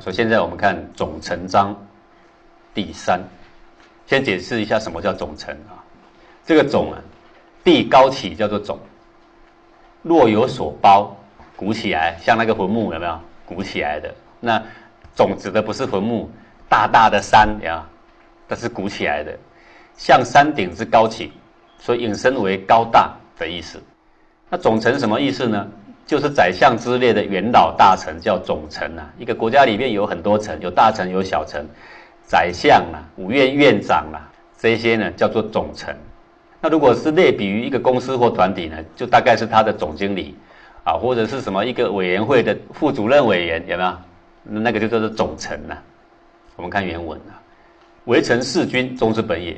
所以现在我们看总成章第三，先解释一下什么叫总成啊？这个总啊，地高起叫做总，若有所包，鼓起来，像那个坟墓有没有鼓起来的？那总指的不是坟墓，大大的山呀，它是鼓起来的，像山顶之高起，所以引申为高大的意思。那总成什么意思呢？就是宰相之列的元老大臣叫总臣啊。一个国家里面有很多臣，有大臣有小臣，宰相啊、五院院长啊，这些呢叫做总臣。那如果是类比于一个公司或团体呢，就大概是他的总经理啊，或者是什么一个委员会的副主任委员，有没有？那个就叫做总臣呐。我们看原文啊，为臣弑君，忠之本也，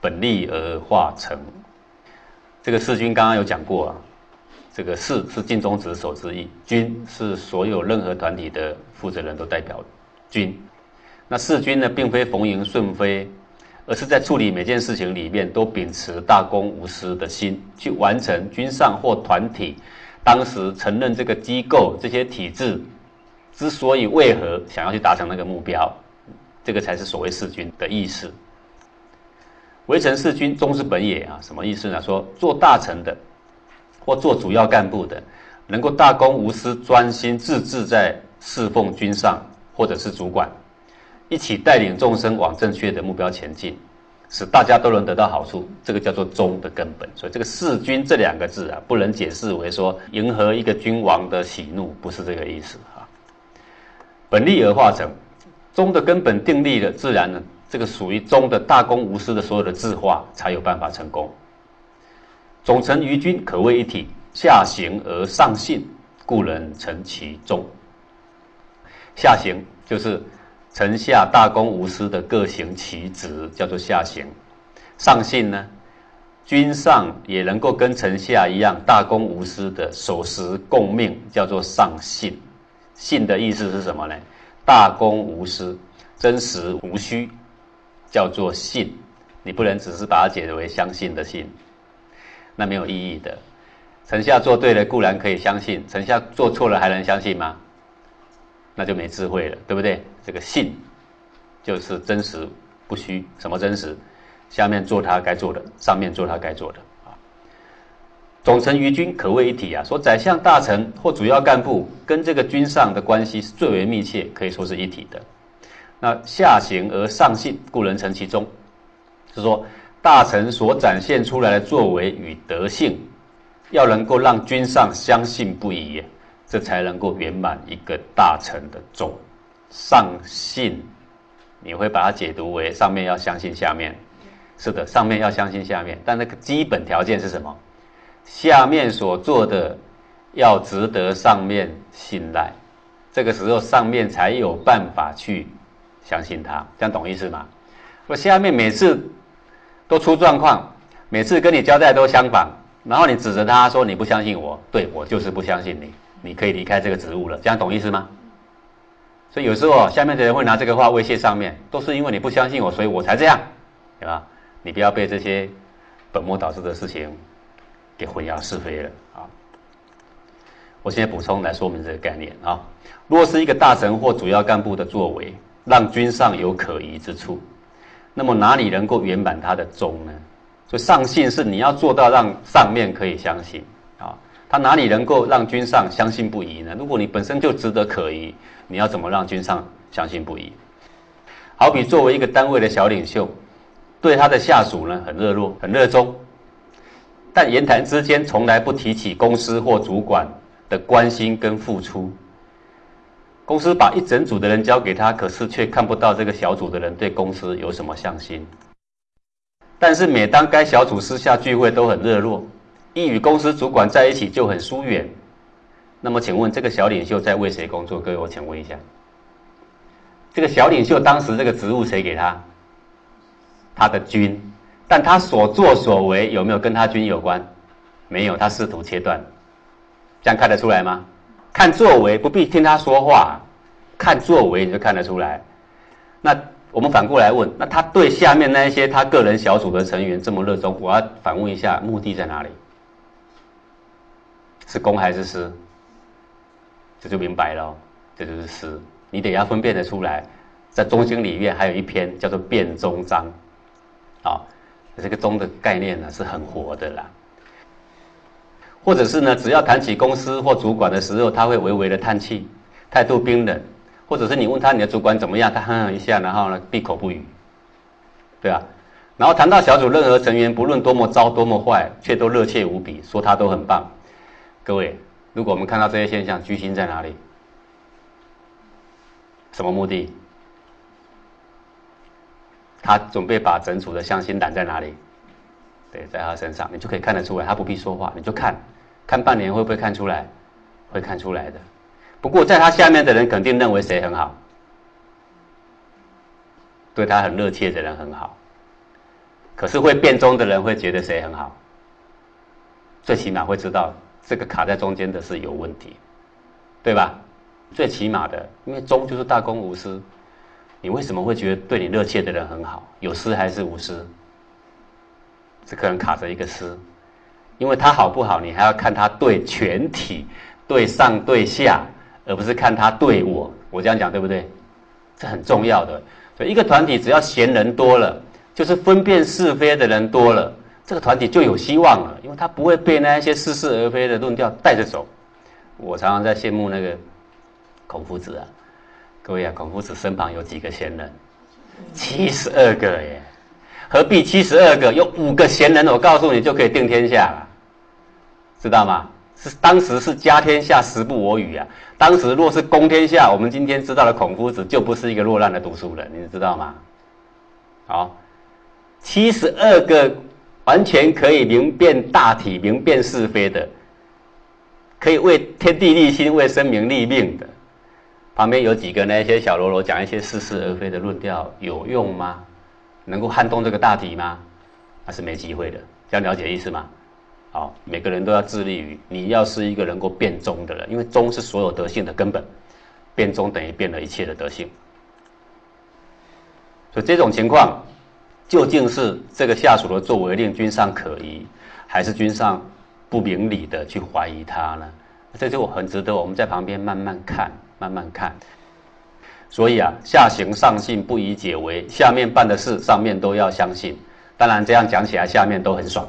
本立而化成。这个弑君刚刚有讲过啊。这个士是尽忠职守之意，君是所有任何团体的负责人都代表君。那弑君呢，并非逢迎顺非，而是在处理每件事情里面都秉持大公无私的心，去完成君上或团体当时承认这个机构这些体制之所以为何想要去达成那个目标，这个才是所谓弑君的意思。为臣弑君，忠之本也啊，什么意思呢？说做大臣的。或做主要干部的，能够大公无私、专心致志在侍奉君上，或者是主管，一起带领众生往正确的目标前进，使大家都能得到好处，这个叫做忠的根本。所以这个弑君这两个字啊，不能解释为说迎合一个君王的喜怒，不是这个意思啊。本立而化成忠的根本定立了，自然呢，这个属于忠的大公无私的所有的智化，才有办法成功。总臣于君可谓一体，下行而上信，故人成其中。下行就是臣下大公无私的各行其职，叫做下行。上信呢，君上也能够跟臣下一样大公无私的守时共命，叫做上信。信的意思是什么呢？大公无私，真实无虚，叫做信。你不能只是把它解读为相信的信。那没有意义的，臣下做对了固然可以相信，臣下做错了还能相信吗？那就没智慧了，对不对？这个信就是真实不虚，什么真实？下面做他该做的，上面做他该做的啊。总臣与君可谓一体啊，说宰相大臣或主要干部跟这个君上的关系是最为密切，可以说是一体的。那下行而上信，故人成其中，是说。大臣所展现出来的作为与德性，要能够让君上相信不疑，这才能够圆满一个大臣的忠。上信，你会把它解读为上面要相信下面，是的，上面要相信下面，但那个基本条件是什么？下面所做的要值得上面信赖，这个时候上面才有办法去相信他，这样懂意思吗？我下面每次。都出状况，每次跟你交代都相反，然后你指着他说你不相信我，对我就是不相信你，你可以离开这个职务了，这样懂意思吗？所以有时候下面的人会拿这个话威胁上面，都是因为你不相信我，所以我才这样，对吧？你不要被这些本末倒置的事情给混淆是非了啊！我现在补充来说明这个概念啊，如果是一个大臣或主要干部的作为，让君上有可疑之处。那么哪里能够圆满他的忠呢？所以上信是你要做到让上面可以相信啊，他哪里能够让君上相信不疑呢？如果你本身就值得可疑，你要怎么让君上相信不疑？好比作为一个单位的小领袖，对他的下属呢很热络、很热衷，但言谈之间从来不提起公司或主管的关心跟付出。公司把一整组的人交给他，可是却看不到这个小组的人对公司有什么向心。但是每当该小组私下聚会都很热络，一与公司主管在一起就很疏远。那么，请问这个小领袖在为谁工作？各位，我请问一下，这个小领袖当时这个职务谁给他？他的军，但他所作所为有没有跟他军有关？没有，他试图切断，这样看得出来吗？看作为不必听他说话，看作为你就看得出来。那我们反过来问，那他对下面那一些他个人小组的成员这么热衷，我要反问一下，目的在哪里？是公还是私？这就明白了，这就是私你得要分辨得出来，在中经里面还有一篇叫做《辩中章》，啊，这个中的概念呢是很活的啦。或者是呢，只要谈起公司或主管的时候，他会微微的叹气，态度冰冷；或者是你问他你的主管怎么样，他哼哼一下，然后呢闭口不语，对吧？然后谈到小组任何成员，不论多么糟多么坏，却都热切无比，说他都很棒。各位，如果我们看到这些现象，居心在哪里？什么目的？他准备把整组的向心胆在哪里？对，在他身上，你就可以看得出来。他不必说话，你就看，看半年会不会看出来？会看出来的。不过在他下面的人肯定认为谁很好，对他很热切的人很好。可是会变中的人会觉得谁很好？最起码会知道这个卡在中间的是有问题，对吧？最起码的，因为中就是大公无私。你为什么会觉得对你热切的人很好？有私还是无私？这可能卡着一个私，因为他好不好，你还要看他对全体、对上对下，而不是看他对我。我这样讲对不对？这很重要的。所以一个团体只要闲人多了，就是分辨是非的人多了，这个团体就有希望了，因为他不会被那一些似是而非的论调带着走。我常常在羡慕那个孔夫子啊，各位啊，孔夫子身旁有几个贤人？七十二个耶。何必七十二个？有五个贤人，我告诉你就可以定天下了，知道吗？是当时是家天下，时不我与啊。当时若是公天下，我们今天知道的孔夫子就不是一个落难的读书人，你知道吗？好，七十二个完全可以明辨大体、明辨是非的，可以为天地立心、为生民立命的，旁边有几个那些小喽啰讲一些似是而非的论调，有用吗？能够撼动这个大体吗？那是没机会的。这样了解意思吗？好，每个人都要致力于你要是一个能够变中的人，因为中是所有德性的根本，变中等于变了一切的德性。所以这种情况，究竟是这个下属的作为令君上可疑，还是君上不明理的去怀疑他呢？这就很值得我们在旁边慢慢看，慢慢看。所以啊，下行上信不宜解围，下面办的事上面都要相信。当然这样讲起来，下面都很爽，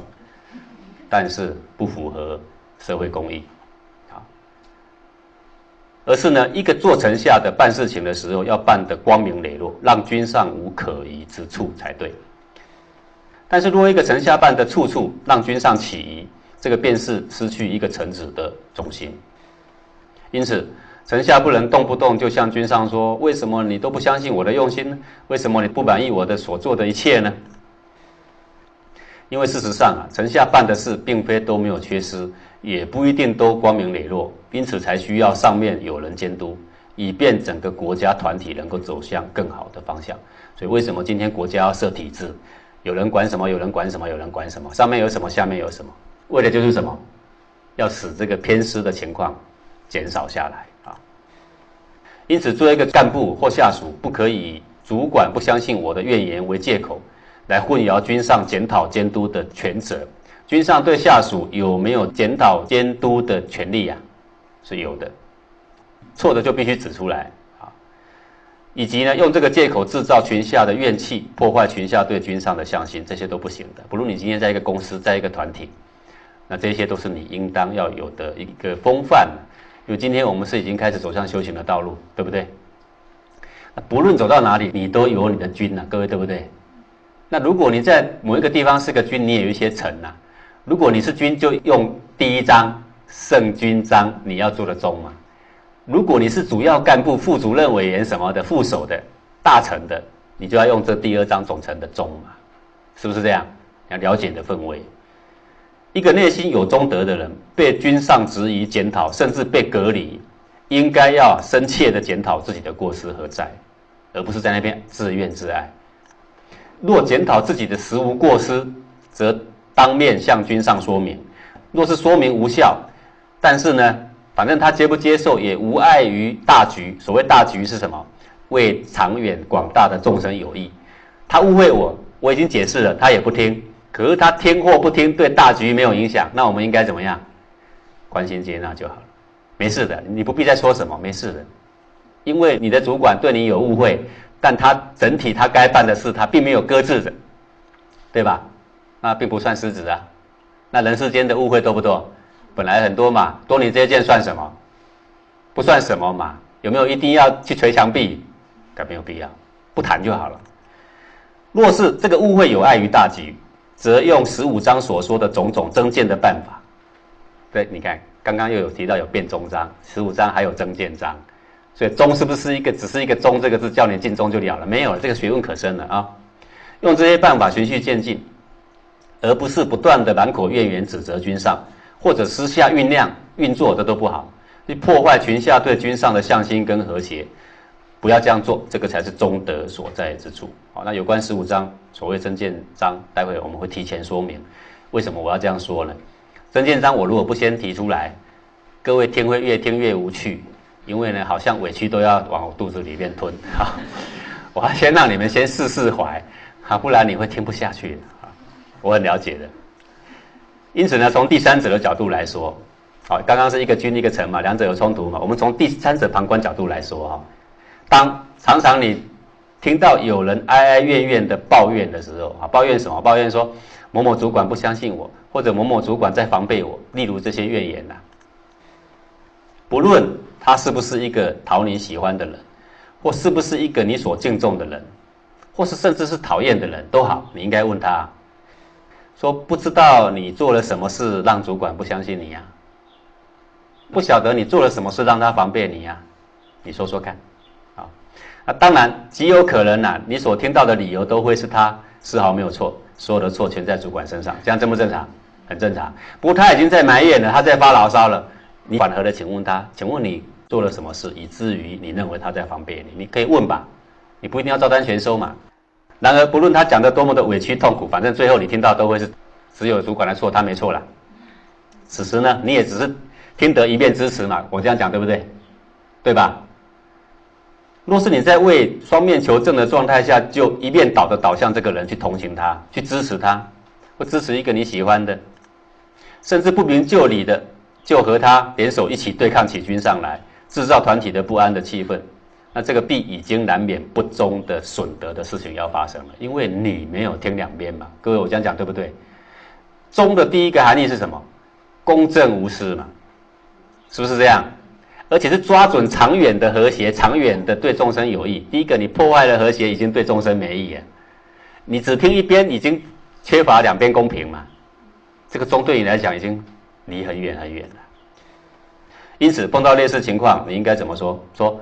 但是不符合社会公义，啊。而是呢，一个做臣下的办事情的时候，要办得光明磊落，让君上无可疑之处才对。但是如果一个臣下办的处处让君上起疑，这个便是失去一个臣子的忠心。因此。臣下不能动不动就向君上说：“为什么你都不相信我的用心呢？为什么你不满意我的所做的一切呢？”因为事实上啊，臣下办的事并非都没有缺失，也不一定都光明磊落，因此才需要上面有人监督，以便整个国家团体能够走向更好的方向。所以，为什么今天国家要设体制？有人管什么？有人管什么？有人管什么？上面有什么？下面有什么？为的就是什么？要使这个偏私的情况减少下来啊。因此，作为一个干部或下属，不可以主管不相信我的怨言为借口，来混淆君上检讨监督的权责。君上对下属有没有检讨监督的权利呀？是有的，错的就必须指出来啊。以及呢，用这个借口制造群下的怨气，破坏群下对君上的相信，这些都不行的。不论你今天在一个公司，在一个团体，那这些都是你应当要有的一个风范。因为今天我们是已经开始走向修行的道路，对不对？不论走到哪里，你都有你的君呐，各位对不对？那如果你在某一个地方是个君，你也有一些臣呐。如果你是君，就用第一章圣君章，你要做的忠嘛。如果你是主要干部、副主任委员什么的、副手的、大臣的，你就要用这第二章总臣的忠嘛，是不是这样？要了解你的氛围。一个内心有忠德的人，被君上质疑、检讨，甚至被隔离，应该要深切的检讨自己的过失何在，而不是在那边自怨自艾。若检讨自己的实无过失，则当面向君上说明；若是说明无效，但是呢，反正他接不接受也无碍于大局。所谓大局是什么？为长远广大的众生有益。他误会我，我已经解释了，他也不听。可是他听或不听，对大局没有影响。那我们应该怎么样？关心接纳就好了，没事的，你不必再说什么，没事的。因为你的主管对你有误会，但他整体他该办的事，他并没有搁置的，对吧？那并不算失职啊。那人世间的误会多不多？本来很多嘛，多你这一件算什么？不算什么嘛。有没有一定要去捶墙壁？该没有必要，不谈就好了。若是这个误会有碍于大局，则用十五章所说的种种增建的办法。对，你看刚刚又有提到有变中章，十五章还有增建章，所以中是不是一个只是一个中这个字叫你进中就了了？没有了，这个学问可深了啊！用这些办法循序渐进，而不是不断的满口怨言指责君上，或者私下酝酿运作，这都不好，去破坏群下对君上的向心跟和谐。不要这样做，这个才是中德所在之处。好，那有关十五章所谓真见章，待会我们会提前说明。为什么我要这样说呢？真见章我如果不先提出来，各位听会越听越无趣，因为呢，好像委屈都要往我肚子里面吞。哈，我要先让你们先试试怀，啊，不然你会听不下去。啊，我很了解的。因此呢，从第三者的角度来说，好，刚刚是一个君一个臣嘛，两者有冲突嘛，我们从第三者旁观角度来说，哈。当常常你听到有人哀哀怨怨的抱怨的时候啊，抱怨什么？抱怨说某某主管不相信我，或者某某主管在防备我。例如这些怨言呐，不论他是不是一个讨你喜欢的人，或是不是一个你所敬重的人，或是甚至是讨厌的人都好，你应该问他，说不知道你做了什么事让主管不相信你呀？不晓得你做了什么事让他防备你呀？你说说看。那当然极有可能呐，你所听到的理由都会是他丝毫没有错，所有的错全在主管身上，这样正不正常？很正常。不过他已经在埋怨了，他在发牢骚了。你缓和的请问他，请问你做了什么事，以至于你认为他在防备你？你可以问吧，你不一定要照单全收嘛。然而不论他讲的多么的委屈痛苦，反正最后你听到都会是只有主管的错，他没错了。此时呢，你也只是听得一面之词嘛，我这样讲对不对？对吧？若是你在为双面求证的状态下，就一面倒的倒向这个人去同情他，去支持他，或支持一个你喜欢的，甚至不明就里的就和他联手一起对抗起军上来，制造团体的不安的气氛，那这个必已经难免不忠的损德的事情要发生了，因为你没有听两边嘛。各位，我这样讲对不对？忠的第一个含义是什么？公正无私嘛，是不是这样？而且是抓准长远的和谐，长远的对众生有益。第一个，你破坏了和谐，已经对众生没益了。你只听一边，已经缺乏两边公平嘛。这个中对你来讲已经离很远很远了。因此，碰到类似情况，你应该怎么说？说，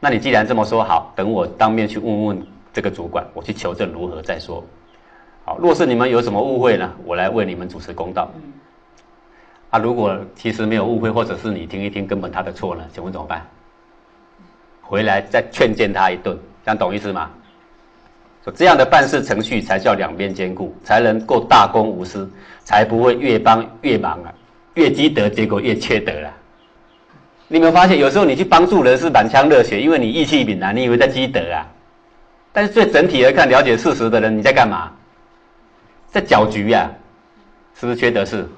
那你既然这么说，好，等我当面去问问这个主管，我去求证如何再说。好，若是你们有什么误会呢，我来为你们主持公道。啊，如果其实没有误会，或者是你听一听根本他的错呢？请问怎么办？回来再劝谏他一顿，这样懂意思吗？说这样的办事程序才叫两边兼顾，才能够大公无私，才不会越帮越忙啊，越积德结果越缺德了。你有没有发现，有时候你去帮助人是满腔热血，因为你义气凛然，你以为在积德啊？但是最整体来看，了解事实的人，你在干嘛？在搅局呀？是不是缺德事？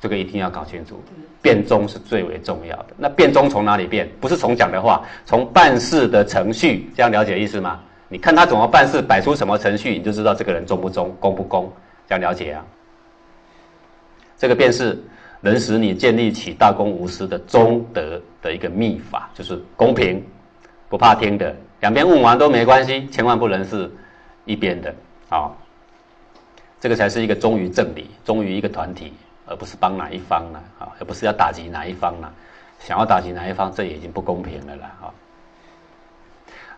这个一定要搞清楚，变中是最为重要的。那变中从哪里变？不是从讲的话，从办事的程序，这样了解意思吗？你看他怎么办事，摆出什么程序，你就知道这个人忠不忠，公不公，这样了解啊。这个便是能使你建立起大公无私的忠德的一个秘法，就是公平，不怕听的，两边问完都没关系，千万不能是一边的啊。这个才是一个忠于正理，忠于一个团体。而不是帮哪一方呢？啊，而不是要打击哪一方呢？想要打击哪一方，这已经不公平了啦！啊。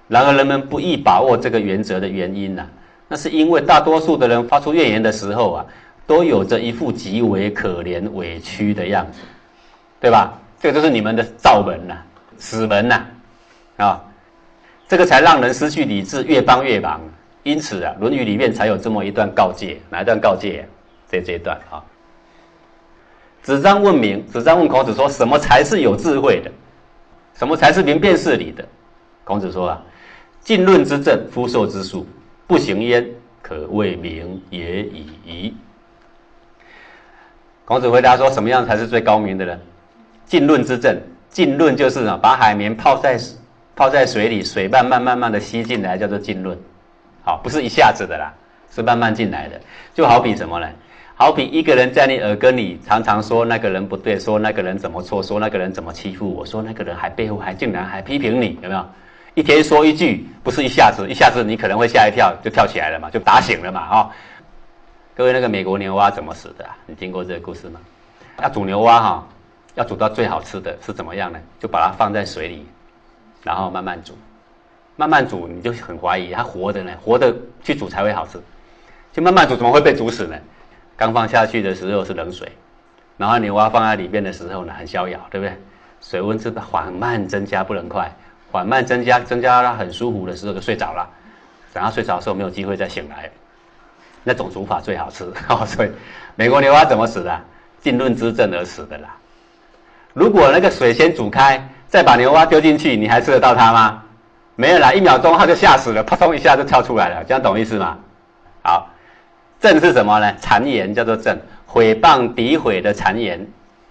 然而，人们不易把握这个原则的原因呢？那是因为大多数的人发出怨言的时候啊，都有着一副极为可怜委屈的样子，对吧？这个就是你们的造门呐，死门呐，啊，这个才让人失去理智，越帮越忙。因此啊，《论语》里面才有这么一段告诫，哪一段告诫？这这段啊。子张问明，子张问孔子说：“什么才是有智慧的？什么才是明辨事理的？”孔子说：“啊，尽论之政，夫受之术，不行焉，可谓明也已矣。”孔子回答说：“什么样才是最高明的呢？浸润之政，浸润就是啊，把海绵泡在泡在水里，水慢慢慢慢的吸进来，叫做浸润。好，不是一下子的啦，是慢慢进来的。就好比什么呢？好比一个人在你耳根里常常说那个人不对，说那个人怎么错，说那个人怎么欺负我，说那个人还背后还竟然还批评你，有没有？一天说一句，不是一下子，一下子你可能会吓一跳，就跳起来了嘛，就打醒了嘛，啊！各位，那个美国牛蛙怎么死的？你听过这个故事吗？要煮牛蛙哈，要煮到最好吃的是怎么样呢？就把它放在水里，然后慢慢煮，慢慢煮，你就很怀疑它活的呢，活的去煮才会好吃，就慢慢煮怎么会被煮死呢？刚放下去的时候是冷水，然后牛蛙放在里面的时候呢，很逍遥，对不对？水温是缓慢增加，不能快，缓慢增加，增加到很舒服的时候就睡着了。等它睡着的时候，没有机会再醒来。那种煮法最好吃 哦。所以，美国牛蛙怎么死的？浸润之症而死的啦。如果那个水先煮开，再把牛蛙丢进去，你还吃得到它吗？没有啦，一秒钟它就吓死了，扑通一下就跳出来了。这样懂意思吗？好。正是什么呢？谗言叫做正，毁谤诋毁的谗言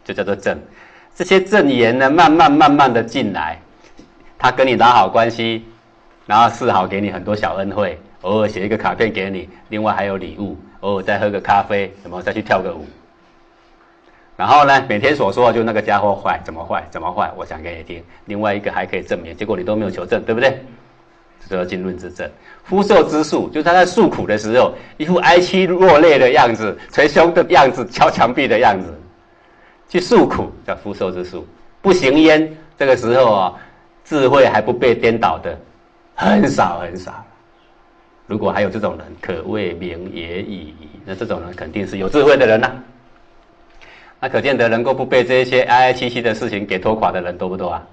就叫做正。这些正言呢，慢慢慢慢的进来，他跟你打好关系，然后示好给你很多小恩惠，偶尔写一个卡片给你，另外还有礼物，偶尔再喝个咖啡，什么再去跳个舞。然后呢，每天所说的就那个家伙坏，怎么坏，怎么坏，我讲给你听。另外一个还可以证明，结果你都没有求证，对不对？这叫浸润之症。夫受之诉，就是他在诉苦的时候，一副哀戚落泪的样子，捶胸的样子，敲墙壁的样子，去诉苦，叫夫受之诉。不行焉，这个时候啊，智慧还不被颠倒的，很少很少。如果还有这种人，可谓名也已。那这种人肯定是有智慧的人呐。那可见得能够不被这些哀哀戚戚的事情给拖垮的人多不多啊？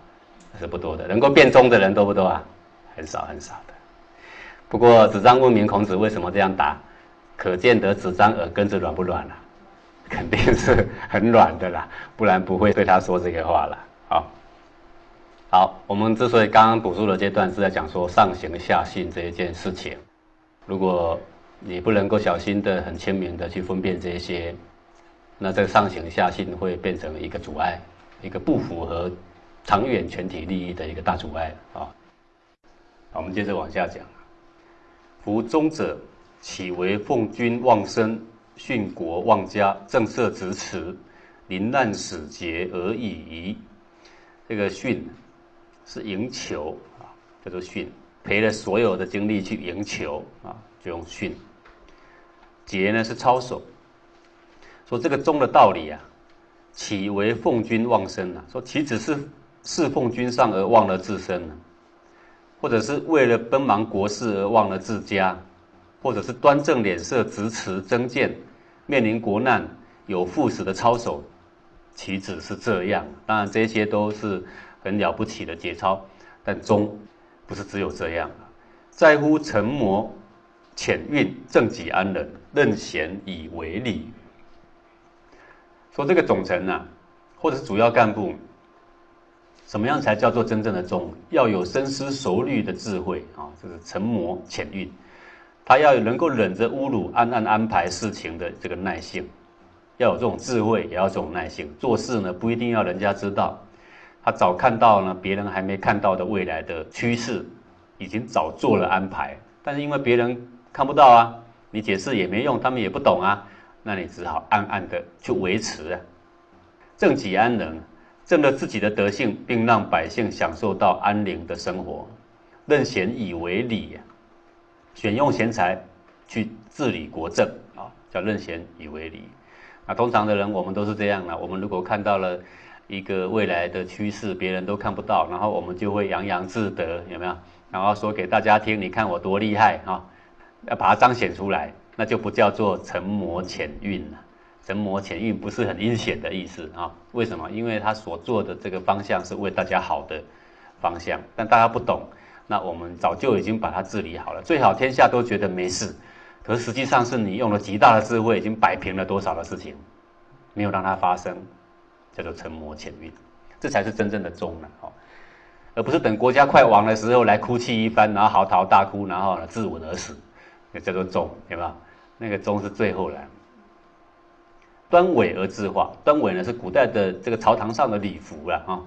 是不多的。能够变忠的人多不多啊？很少很少的。不过子张问明孔子为什么这样答，可见得子张耳根子软不软啊？肯定是很软的啦，不然不会对他说这个话了。好，好，我们之所以刚刚补述的阶段是在讲说上行下信这一件事情。如果你不能够小心的、很清明的去分辨这些，那这个上行下信会变成一个阻碍，一个不符合长远全体利益的一个大阻碍啊。我们接着往下讲。夫忠者，岂为奉君忘身、殉国忘家、正色直辞、临难使节而已矣？这个殉是赢球啊，叫做殉，赔了所有的精力去赢球啊，就用训。节呢是操守。说这个忠的道理啊，岂为奉君忘身啊？说岂只是侍奉君上而忘了自身呢？或者是为了奔忙国事而忘了自家，或者是端正脸色直持增谏，面临国难有赴死的操守，岂止是这样？当然这些都是很了不起的节操，但终不是只有这样在乎沉磨浅运，正己安人，任贤以为礼。说这个总臣呐，或者是主要干部。什么样才叫做真正的忠？要有深思熟虑的智慧啊，就是沉磨浅运。他要能够忍着侮辱，暗暗安排事情的这个耐性，要有这种智慧，也要这种耐性。做事呢，不一定要人家知道，他早看到呢别人还没看到的未来的趋势，已经早做了安排。但是因为别人看不到啊，你解释也没用，他们也不懂啊，那你只好暗暗的去维持啊，正己安人。正了自己的德性，并让百姓享受到安宁的生活，任贤以为礼，选用贤才去治理国政啊，叫任贤以为礼。那通常的人，我们都是这样的。我们如果看到了一个未来的趋势，别人都看不到，然后我们就会洋洋自得，有没有？然后说给大家听，你看我多厉害啊，要把它彰显出来，那就不叫做沉磨浅运了。沉磨浅运不是很阴险的意思啊？为什么？因为他所做的这个方向是为大家好的方向，但大家不懂，那我们早就已经把它治理好了。最好天下都觉得没事，可实际上是你用了极大的智慧，已经摆平了多少的事情，没有让它发生，叫做沉磨浅运，这才是真正的忠了哦，而不是等国家快亡的时候来哭泣一番，然后嚎啕大哭，然后呢自刎而死，那叫做忠，有没有？那个忠是最后来。端尾而自化，端尾呢是古代的这个朝堂上的礼服了啊。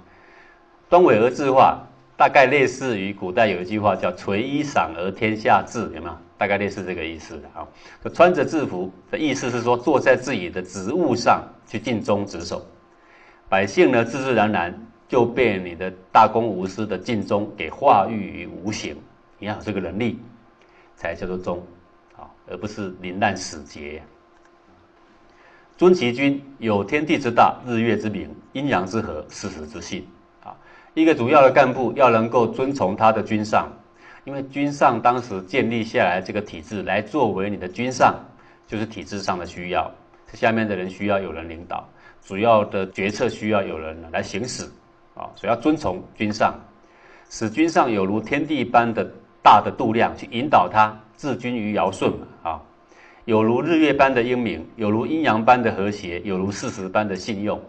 端尾而自化，大概类似于古代有一句话叫“垂衣裳而天下治”，有没有？大概类似这个意思的啊。穿着制服的意思是说，坐在自己的职务上去尽忠职守，百姓呢自自然然就被你的大公无私的尽忠给化育于无形。你要有这个能力，才叫做忠啊，而不是临难死节。尊其君，有天地之大，日月之明，阴阳之和，事实之性。啊，一个主要的干部要能够遵从他的君上，因为君上当时建立下来这个体制来作为你的君上，就是体制上的需要，下面的人需要有人领导，主要的决策需要有人来行使。啊，所以要遵从君上，使君上有如天地般的大的度量去引导他，治君于尧舜嘛。啊。有如日月般的英明，有如阴阳般的和谐，有如事实般的信用。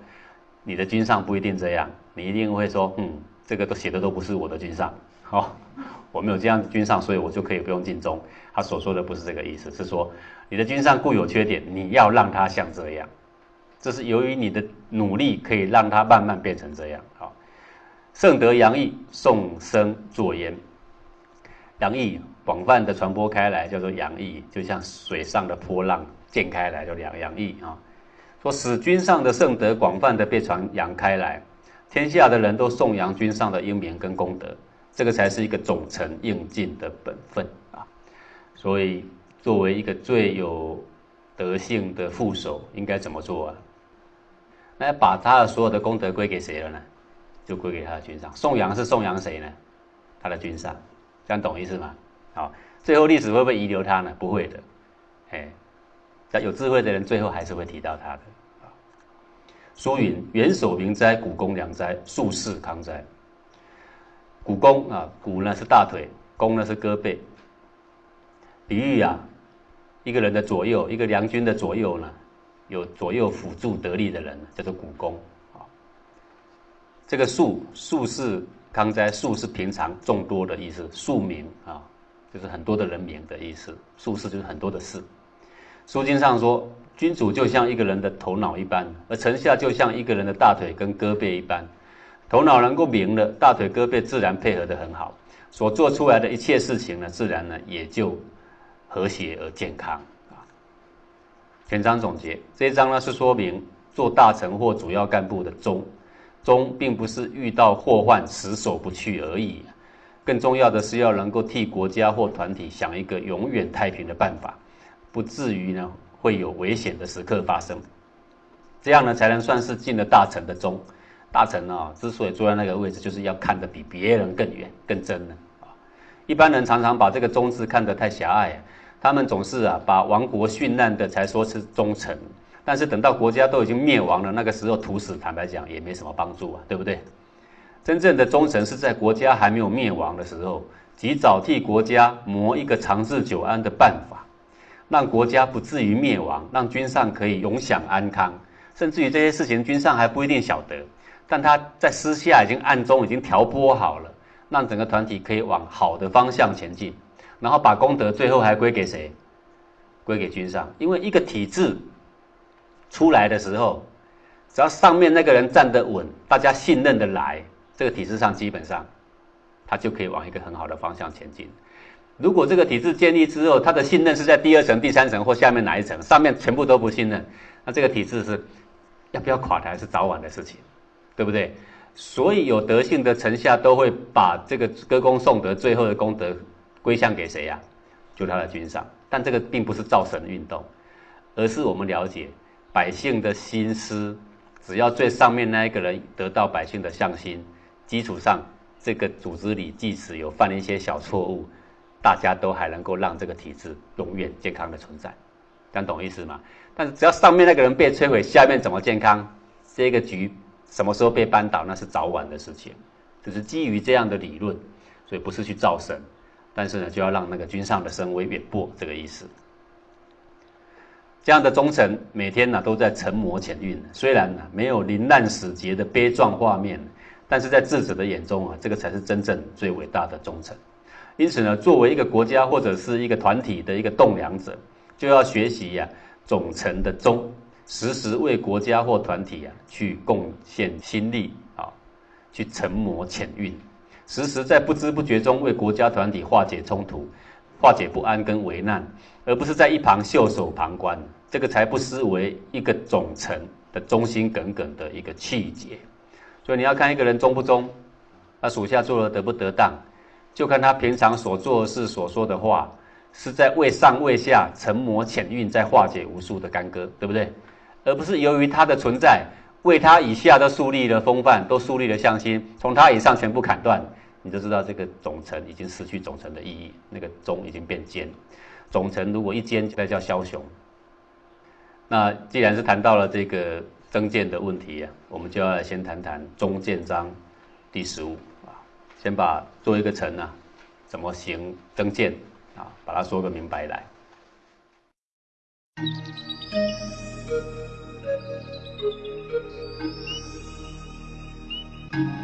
你的君上不一定这样，你一定会说，嗯，这个都写的都不是我的君上。好，我没有这样的君上，所以我就可以不用尽忠。他所说的不是这个意思，是说你的君上固有缺点，你要让他像这样。这是由于你的努力，可以让他慢慢变成这样。好，圣德洋溢，众生作焉。洋溢。广泛的传播开来，叫做洋溢，就像水上的波浪溅开来，叫两洋溢啊。说使君上的圣德广泛的被传扬开来，天下的人都颂扬君上的英明跟功德，这个才是一个总臣应尽的本分啊。所以，作为一个最有德性的副手，应该怎么做啊？那把他的所有的功德归给谁了呢？就归给他的君上。颂扬是颂扬谁呢？他的君上，这样懂意思吗？好，最后历史会不会遗留他呢？不会的，哎，有智慧的人最后还是会提到他的。啊苏云：元首明哉，古公良哉，术士康哉。古公啊，古呢是大腿，公呢是胳膊。比喻啊，一个人的左右，一个良军的左右呢，有左右辅助得力的人，叫做股肱啊。这个术术士康哉，术是平常众多的意思，庶民啊。就是很多的人民的意思，术士就是很多的事。书经上说，君主就像一个人的头脑一般，而臣下就像一个人的大腿跟胳膊一般。头脑能够明了，大腿胳膊自然配合的很好，所做出来的一切事情呢，自然呢也就和谐而健康全章总结，这一章呢是说明做大臣或主要干部的忠，忠并不是遇到祸患死守不去而已。更重要的是要能够替国家或团体想一个永远太平的办法，不至于呢会有危险的时刻发生，这样呢才能算是尽了大臣的忠。大臣啊，之所以坐在那个位置，就是要看得比别人更远、更真呢。啊，一般人常常把这个忠字看得太狭隘，他们总是啊把亡国殉难的才说是忠臣，但是等到国家都已经灭亡了，那个时候图死，坦白讲也没什么帮助啊，对不对？真正的忠臣是在国家还没有灭亡的时候，及早替国家谋一个长治久安的办法，让国家不至于灭亡，让君上可以永享安康。甚至于这些事情，君上还不一定晓得，但他在私下已经暗中已经调拨好了，让整个团体可以往好的方向前进，然后把功德最后还归给谁？归给君上。因为一个体制出来的时候，只要上面那个人站得稳，大家信任的来。这个体制上基本上，他就可以往一个很好的方向前进。如果这个体制建立之后，他的信任是在第二层、第三层或下面哪一层，上面全部都不信任，那这个体制是要不要垮台是早晚的事情，对不对？所以有德性的臣下都会把这个歌功颂德最后的功德归向给谁呀？就他的君上。但这个并不是造神运动，而是我们了解百姓的心思，只要最上面那一个人得到百姓的向心。基础上，这个组织里即使有犯了一些小错误，大家都还能够让这个体制永远健康的存在，讲懂意思吗？但是只要上面那个人被摧毁，下面怎么健康？这个局什么时候被扳倒，那是早晚的事情。只是基于这样的理论，所以不是去造神，但是呢，就要让那个君上的声威远播，这个意思。这样的忠臣每天呢都在沉磨潜运，虽然呢没有临难死节的悲壮画面。但是在智者的眼中啊，这个才是真正最伟大的忠诚。因此呢，作为一个国家或者是一个团体的一个栋梁者，就要学习呀总臣的忠，时时为国家或团体啊去贡献心力啊，去沉磨潜运，时时在不知不觉中为国家团体化解冲突、化解不安跟危难，而不是在一旁袖手旁观。这个才不失为一个总臣的忠心耿耿的一个气节。所以你要看一个人忠不忠，他属下做的得不得当，就看他平常所做的事、所说的话，是在为上为下、沉磨浅运，在化解无数的干戈，对不对？而不是由于他的存在。为他以下都树立了风范，都树立了向心，从他以上全部砍断，你就知道这个总臣已经失去总臣的意义，那个忠已经变奸。总臣如果一奸，那叫枭雄。那既然是谈到了这个增建的问题啊，我们就要先谈谈《中建章》第十五啊，先把做一个臣啊，怎么行增建啊，把它说个明白来。Thank you.